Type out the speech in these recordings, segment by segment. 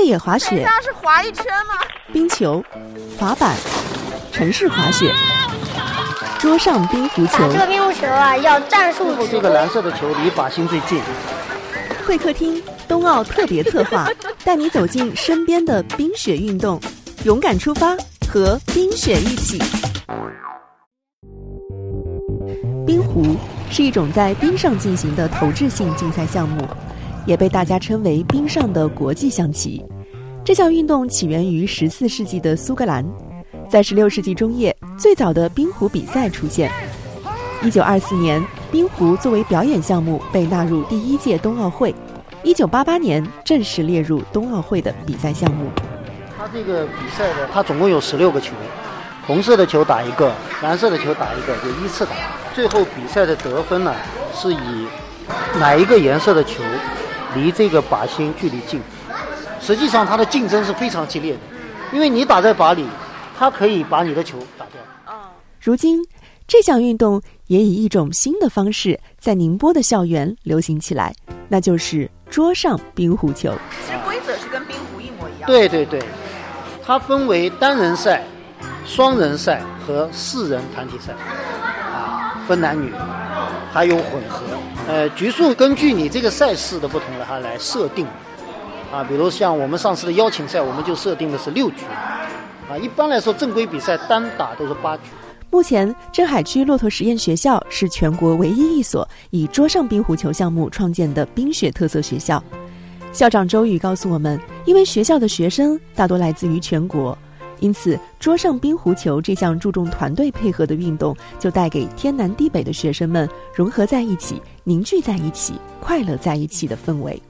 越野滑雪，大家是滑一圈吗？冰球、滑板、城市滑雪、桌上冰壶球。打这个冰壶球啊，要战术。这个蓝色的球离靶心最近。会客厅冬奥特别策划，带你走进身边的冰雪运动，勇敢出发，和冰雪一起。冰壶是一种在冰上进行的投掷性竞赛项目，也被大家称为冰上的国际象棋。这项运动起源于十四世纪的苏格兰，在十六世纪中叶，最早的冰壶比赛出现。一九二四年，冰壶作为表演项目被纳入第一届冬奥会。一九八八年正式列入冬奥会的比赛项目。它这个比赛的，它总共有十六个球，红色的球打一个，蓝色的球打一个，就依次打。最后比赛的得分呢，是以哪一个颜色的球离这个靶心距离近。实际上，它的竞争是非常激烈的，因为你打在靶里，它可以把你的球打掉。如今，这项运动也以一种新的方式在宁波的校园流行起来，那就是桌上冰壶球。其实规则是跟冰壶一模一样。对对对，它分为单人赛、双人赛和四人团体赛，啊，分男女，还有混合。呃，局数根据你这个赛事的不同它来设定。啊，比如像我们上次的邀请赛，我们就设定的是六局。啊，一般来说正规比赛单打都是八局。目前，镇海区骆驼实验学校是全国唯一一所以桌上冰壶球项目创建的冰雪特色学校。校长周宇告诉我们，因为学校的学生大多来自于全国，因此桌上冰壶球这项注重团队配合的运动，就带给天南地北的学生们融合在一起、凝聚在一起、快乐在一起的氛围。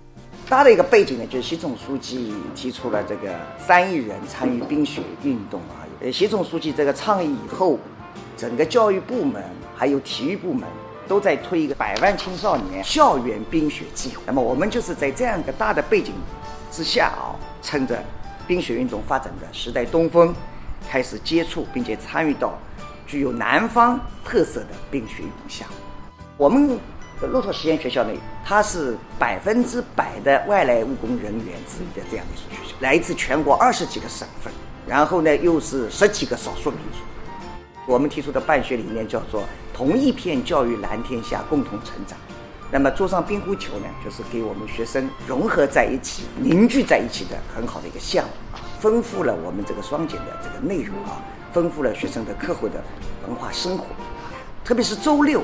大的一个背景呢，就是习总书记提出了这个三亿人参与冰雪运动啊。习总书记这个倡议以后，整个教育部门还有体育部门都在推一个百万青少年校园冰雪计划。那么我们就是在这样一个大的背景之下啊，趁着冰雪运动发展的时代东风，开始接触并且参与到具有南方特色的冰雪运动项目。我们。骆驼实验学校呢，它是百分之百的外来务工人员子女的这样一所学校，来自全国二十几个省份，然后呢又是十几个少数民族。我们提出的办学理念叫做“同一片教育蓝天下，共同成长”。那么桌上冰壶球呢，就是给我们学生融合在一起、凝聚在一起的很好的一个项目啊，丰富了我们这个双减的这个内容啊，丰富了学生的课后的文化生活，特别是周六。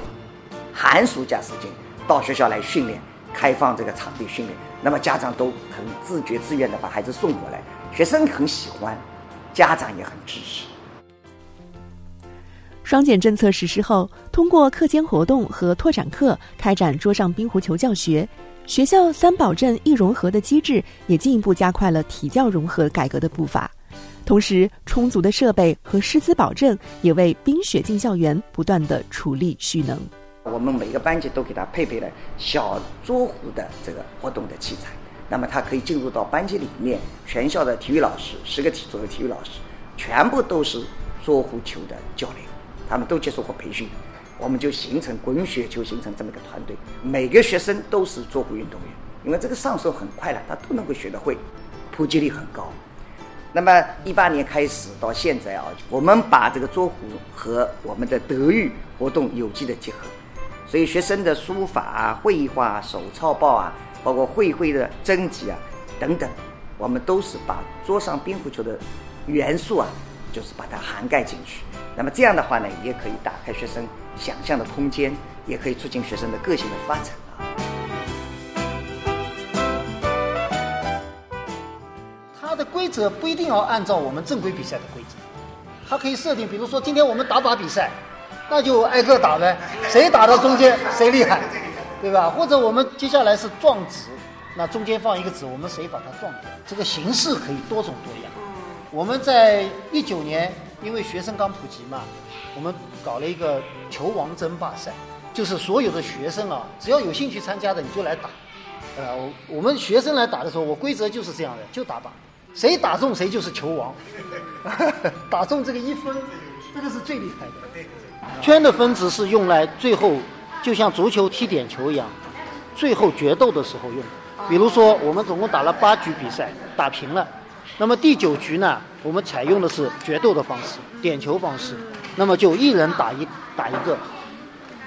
寒暑假时间到学校来训练，开放这个场地训练，那么家长都很自觉自愿的把孩子送过来，学生很喜欢，家长也很支持。双减政策实施后，通过课间活动和拓展课开展桌上冰壶球教学，学校三保证一融合的机制也进一步加快了体教融合改革的步伐。同时，充足的设备和师资保证也为冰雪进校园不断的储力蓄能。我们每个班级都给他配备了小桌壶的这个活动的器材，那么他可以进入到班级里面，全校的体育老师十个体左右体育老师，全部都是桌壶球的教练，他们都接受过培训，我们就形成滚雪球形成这么一个团队，每个学生都是桌壶运动员，因为这个上手很快了，他都能够学得会，普及率很高。那么一八年开始到现在啊，我们把这个桌壶和我们的德育活动有机的结合。所以学生的书法啊、绘画、手抄报啊，包括会徽的征集啊等等，我们都是把桌上冰壶球的元素啊，就是把它涵盖进去。那么这样的话呢，也可以打开学生想象的空间，也可以促进学生的个性的发展啊。它的规则不一定要按照我们正规比赛的规则，它可以设定，比如说今天我们打靶比赛。那就挨个打呗，谁打到中间谁厉害，对吧？或者我们接下来是撞纸，那中间放一个纸，我们谁把它撞掉？这个形式可以多种多样。我们在一九年，因为学生刚普及嘛，我们搞了一个球王争霸赛，就是所有的学生啊，只要有兴趣参加的你就来打。呃，我们学生来打的时候，我规则就是这样的，就打靶，谁打中谁就是球王，打中这个一分，这个是最厉害的。圈的分值是用来最后，就像足球踢点球一样，最后决斗的时候用。比如说，我们总共打了八局比赛，打平了。那么第九局呢，我们采用的是决斗的方式，点球方式。那么就一人打一打一个，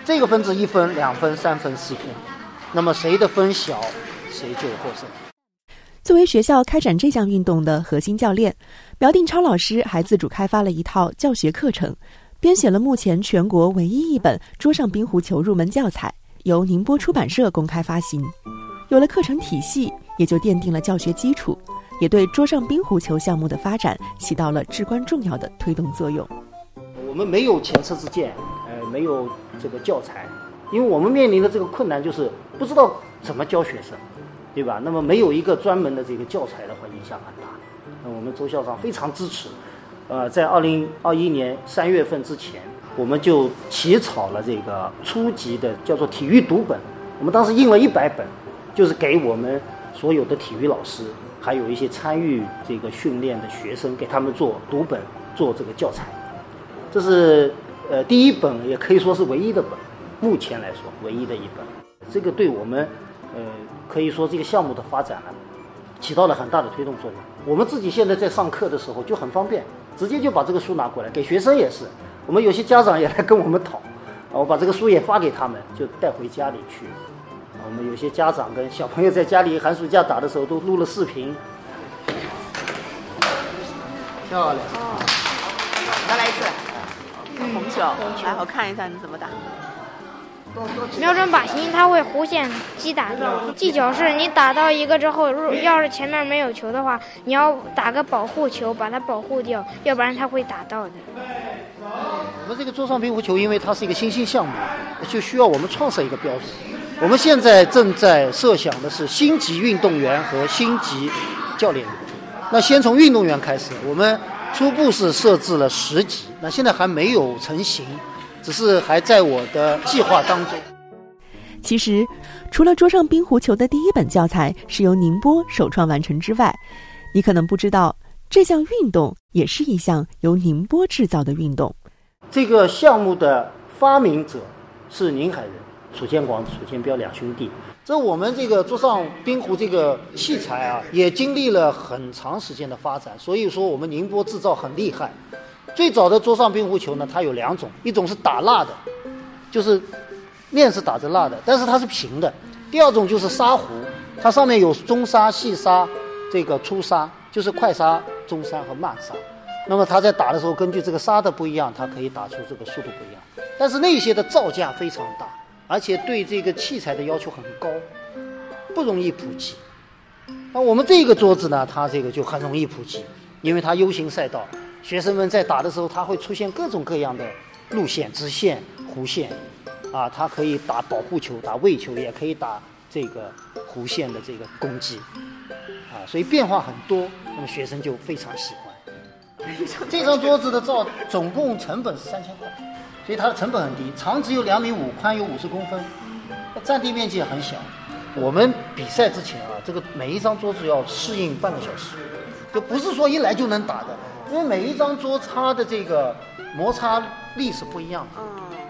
这个分值一分、两分、三分、四分。那么谁的分小，谁就获胜。作为学校开展这项运动的核心教练，苗定超老师还自主开发了一套教学课程，编写了目前全国唯一一本桌上冰壶球入门教材，由宁波出版社公开发行。有了课程体系，也就奠定了教学基础，也对桌上冰壶球项目的发展起到了至关重要的推动作用。我们没有前车之鉴，呃，没有这个教材，因为我们面临的这个困难就是不知道怎么教学生。对吧？那么没有一个专门的这个教材的话，影响很大。那我们周校长非常支持，呃，在二零二一年三月份之前，我们就起草了这个初级的叫做体育读本。我们当时印了一百本，就是给我们所有的体育老师，还有一些参与这个训练的学生，给他们做读本，做这个教材。这是呃第一本，也可以说是唯一的本，目前来说唯一的一本。这个对我们呃。可以说这个项目的发展呢，起到了很大的推动作用。我们自己现在在上课的时候就很方便，直接就把这个书拿过来，给学生也是。我们有些家长也来跟我们讨，啊，我把这个书也发给他们，就带回家里去。我们有些家长跟小朋友在家里寒暑假打的时候都录了视频。漂亮。哦，再来一次。红球，来我看一下你怎么打。瞄准靶心，它会弧线击打掉。技巧是你打到一个之后，如要是前面没有球的话，你要打个保护球把它保护掉，要不然它会打到的。我们这个桌上冰壶球，因为它是一个新兴项目，就需要我们创设一个标准。我们现在正在设想的是星级运动员和星级教练。那先从运动员开始，我们初步是设置了十级，那现在还没有成型。只是还在我的计划当中。其实，除了桌上冰壶球的第一本教材是由宁波首创完成之外，你可能不知道，这项运动也是一项由宁波制造的运动。这个项目的发明者是宁海人，楚建广、楚建彪两兄弟。这我们这个桌上冰壶这个器材啊，也经历了很长时间的发展，所以说我们宁波制造很厉害。最早的桌上冰壶球呢，它有两种，一种是打蜡的，就是面是打着蜡的，但是它是平的；第二种就是砂壶，它上面有中砂、细砂、这个粗砂，就是快砂、中砂和慢砂。那么它在打的时候，根据这个砂的不一样，它可以打出这个速度不一样。但是那些的造价非常大，而且对这个器材的要求很高，不容易普及。那我们这个桌子呢，它这个就很容易普及，因为它 U 型赛道。学生们在打的时候，它会出现各种各样的路线，直线、弧线，啊，它可以打保护球、打位球，也可以打这个弧线的这个攻击，啊，所以变化很多，那么学生就非常喜欢。这张桌子的造总共成本是三千块，所以它的成本很低，长只有两米五，宽有五十公分，占地面积也很小。我们比赛之前啊，这个每一张桌子要适应半个小时，就不是说一来就能打的。因为每一张桌擦的这个摩擦力是不一样的，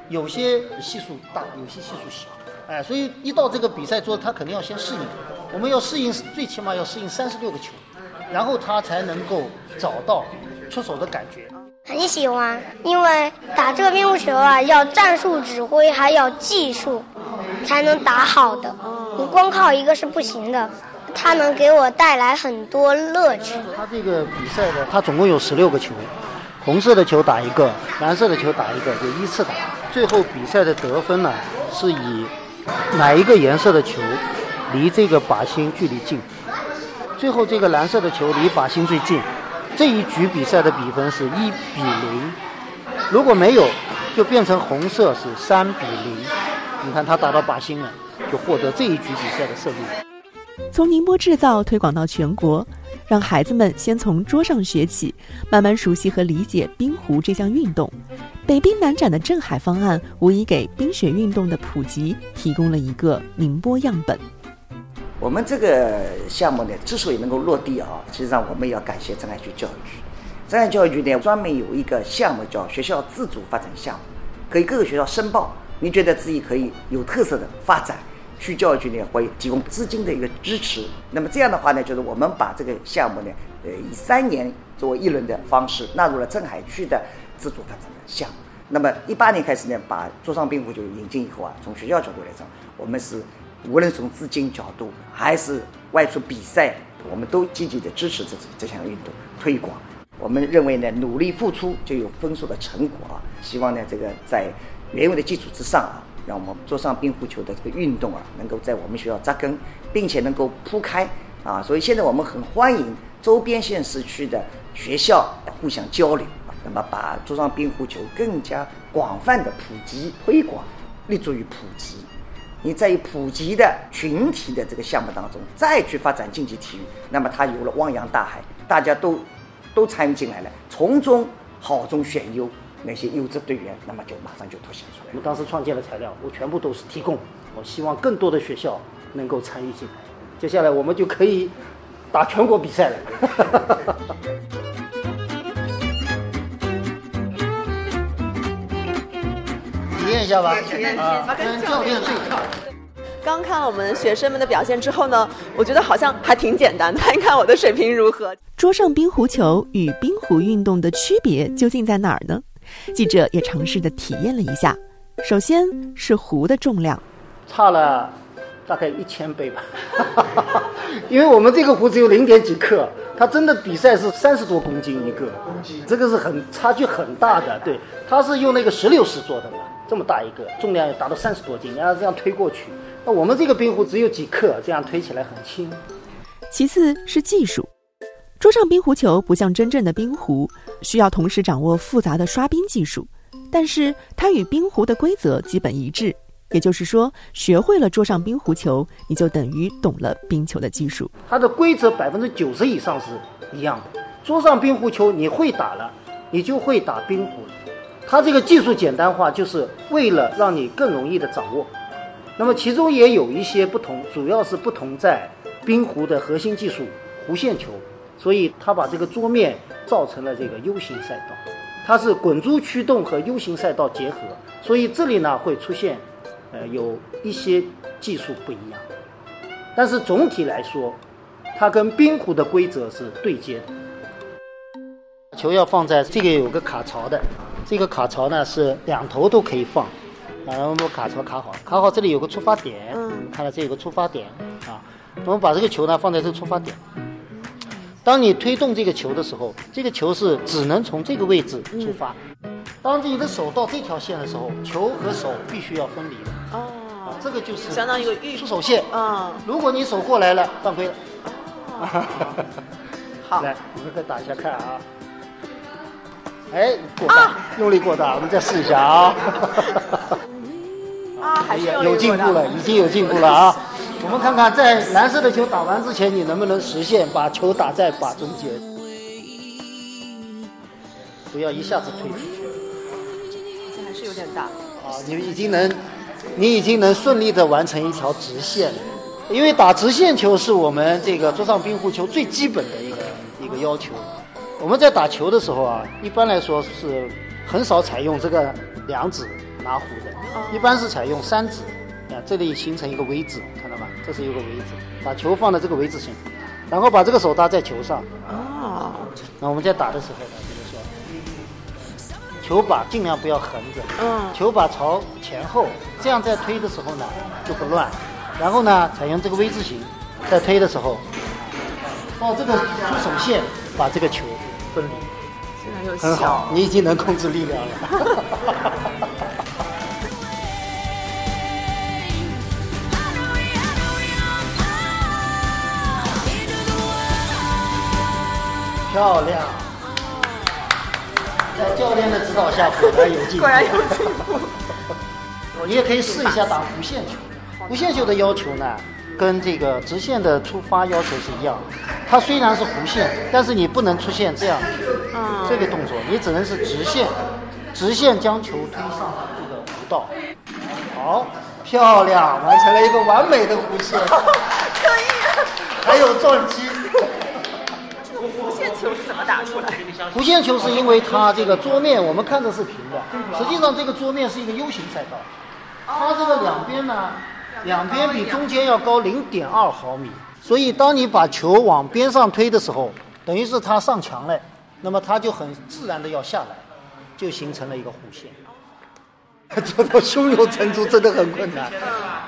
有些系数大，有些系数小，哎，所以一到这个比赛桌，他肯定要先适应。我们要适应，最起码要适应三十六个球，然后他才能够找到出手的感觉。很喜欢，因为打这个冰壶球啊，要战术指挥，还要技术，才能打好的。你光靠一个是不行的。它能给我带来很多乐趣。它这个比赛的，它总共有十六个球，红色的球打一个，蓝色的球打一个，就依次打。最后比赛的得分呢，是以哪一个颜色的球离这个靶心距离近。最后这个蓝色的球离靶心最近，这一局比赛的比分是一比零。如果没有，就变成红色是三比零。你看他打到靶心了，就获得这一局比赛的胜利。从宁波制造推广到全国，让孩子们先从桌上学起，慢慢熟悉和理解冰壶这项运动。北冰南展的镇海方案，无疑给冰雪运动的普及提供了一个宁波样本。我们这个项目呢，之所以能够落地啊，实际上我们也要感谢镇海区教育局。镇海教育局呢，专门有一个项目叫学校自主发展项目，可以各个学校申报。你觉得自己可以有特色的发展？区教育局呢会提供资金的一个支持。那么这样的话呢，就是我们把这个项目呢，呃，以三年作为一轮的方式纳入了镇海区的自主发展的项目。那么一八年开始呢，把桌上冰壶就引进以后啊，从学校角度来讲，我们是无论从资金角度还是外出比赛，我们都积极的支持这这项运动推广。我们认为呢，努力付出就有丰硕的成果啊！希望呢，这个在原有的基础之上啊，让我们桌上冰壶球的这个运动啊，能够在我们学校扎根，并且能够铺开啊！所以现在我们很欢迎周边县市区的学校互相交流，那么把桌上冰壶球更加广泛的普及推广，立足于普及。你在于普及的群体的这个项目当中，再去发展竞技体育，那么它有了汪洋大海，大家都。都参与进来了，从中好中选优，那些优质队员，那么就马上就凸显出来。我们当时创建的材料，我全部都是提供。我希望更多的学校能够参与进来，接下来我们就可以打全国比赛了。下吧，体验啊，跟教练对抗。刚看了我们学生们的表现之后呢，我觉得好像还挺简单的。看看我的水平如何？桌上冰壶球与冰壶运动的区别究竟在哪儿呢？记者也尝试的体验了一下。首先是壶的重量，差了大概一千倍吧，因为我们这个壶只有零点几克，它真的比赛是三十多公斤一个，这个是很差距很大的。对，它是用那个石榴石做的嘛，这么大一个，重量要达到三十多斤，你要这样推过去。那我们这个冰壶只有几克，这样推起来很轻。其次是技术，桌上冰壶球不像真正的冰壶，需要同时掌握复杂的刷冰技术，但是它与冰壶的规则基本一致。也就是说，学会了桌上冰壶球，你就等于懂了冰球的技术。它的规则百分之九十以上是一样的。桌上冰壶球你会打了，你就会打冰壶。它这个技术简单化，就是为了让你更容易的掌握。那么其中也有一些不同，主要是不同在冰壶的核心技术弧线球，所以它把这个桌面造成了这个 U 型赛道，它是滚珠驱动和 U 型赛道结合，所以这里呢会出现，呃有一些技术不一样，但是总体来说，它跟冰壶的规则是对接的。球要放在这个有个卡槽的，这个卡槽呢是两头都可以放。然后，我们卡槽卡好，卡好这里有个出发点，嗯，看到这有个出发点啊，我们把这个球呢放在这个出发点。当你推动这个球的时候，这个球是只能从这个位置出发。当你的手到这条线的时候，球和手必须要分离的。哦，这个就是相当于一个出手线。啊，如果你手过来了，犯规了。好，来，我们再打一下看啊。哎，过大，用力过大，我们再试一下啊。啊，还是有进步了，已经有进步了啊！我们看看，在蓝色的球打完之前，你能不能实现把球打在靶中间？不要一下子推出去。这还是有点大。啊，你已经能，你已经能顺利的完成一条直线了。因为打直线球是我们这个桌上冰壶球最基本的一个一个要求。我们在打球的时候啊，一般来说是很少采用这个两指拿壶的。一般是采用三指，啊，这里形成一个 V 字，看到吗？这是一个 V 字，把球放在这个 V 字形，然后把这个手搭在球上。啊。那我们在打的时候呢，就是说，球把尽量不要横着，嗯，球把朝前后，这样在推的时候呢就不乱。然后呢，采用这个 V 字形，在推的时候，到这个出手线把这个球分离。现在又很好，你已经能控制力量了。漂亮，在教练的指导下果然有进步。果然有进步。你也可以试一下打弧线球。弧线球的要求呢，跟这个直线的出发要求是一样。它虽然是弧线，但是你不能出现这样这个动作，你只能是直线，直线将球推上这个弧道。好，漂亮，完成了一个完美的弧线。可以。还有撞击。弧线球是怎么打出来？弧线球是因为它这个桌面我们看着是平的，实际上这个桌面是一个 U 型赛道，它这个两边呢两边比中间要高零点二毫米，所以当你把球往边上推的时候，等于是它上墙了，那么它就很自然的要下来，就形成了一个弧线。做到胸有成竹真的很困难，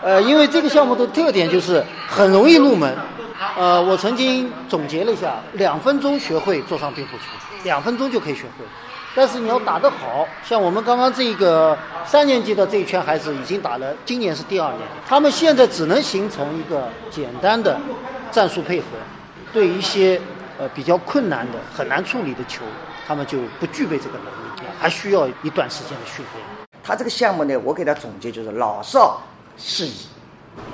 呃，因为这个项目的特点就是很容易入门。呃，我曾经总结了一下，两分钟学会坐上冰壶球，两分钟就可以学会。但是你要打得好，像我们刚刚这个三年级的这一圈孩子已经打了，今年是第二年，他们现在只能形成一个简单的战术配合，对一些呃比较困难的、很难处理的球，他们就不具备这个能力，还需要一段时间的训练。他这个项目呢，我给他总结就是老少适宜。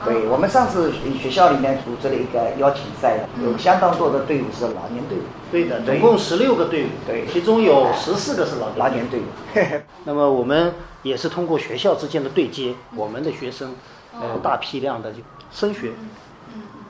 对我们上次学校里面组织了一个邀请赛，有相当多的队伍是老年队伍。对的，总共十六个队伍，对。其中有十四个是老老年队伍。那么我们也是通过学校之间的对接，我们的学生呃大批量的就升学，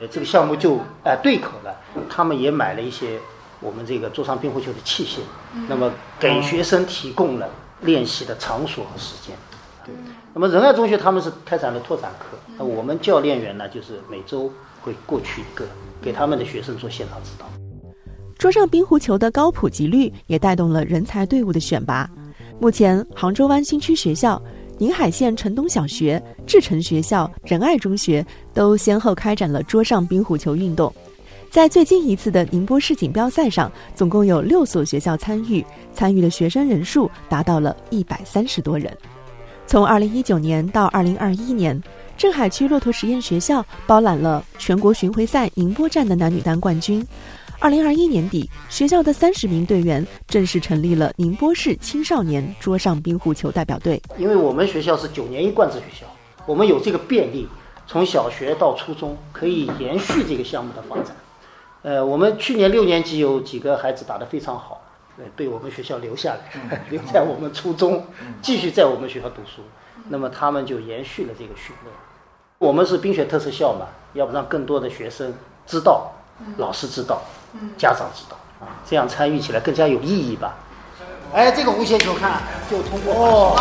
呃这个项目就哎对口了。他们也买了一些我们这个桌上冰壶球的器械，那么给学生提供了练习的场所和时间。对，那么仁爱中学他们是开展了拓展课，我们教练员呢就是每周会过去一个，给他们的学生做现场指导。桌上冰壶球的高普及率也带动了人才队伍的选拔。目前，杭州湾新区学校、宁海县城东小学、志诚学校、仁爱中学都先后开展了桌上冰壶球运动。在最近一次的宁波市锦标赛上，总共有六所学校参与，参与的学生人数达到了一百三十多人。从二零一九年到二零二一年，镇海区骆驼实验学校包揽了全国巡回赛宁波站的男女单冠军。二零二一年底，学校的三十名队员正式成立了宁波市青少年桌上冰壶球代表队。因为我们学校是九年一贯制学校，我们有这个便利，从小学到初中可以延续这个项目的发展。呃，我们去年六年级有几个孩子打得非常好，呃，被我们学校留下来，留在我们初中，继续在我们学校读书。那么他们就延续了这个训练。我们是冰雪特色校嘛，要不让更多的学生知道，老师知道，家长知道啊，这样参与起来更加有意义吧。哎，这个弧线球看就通过哦，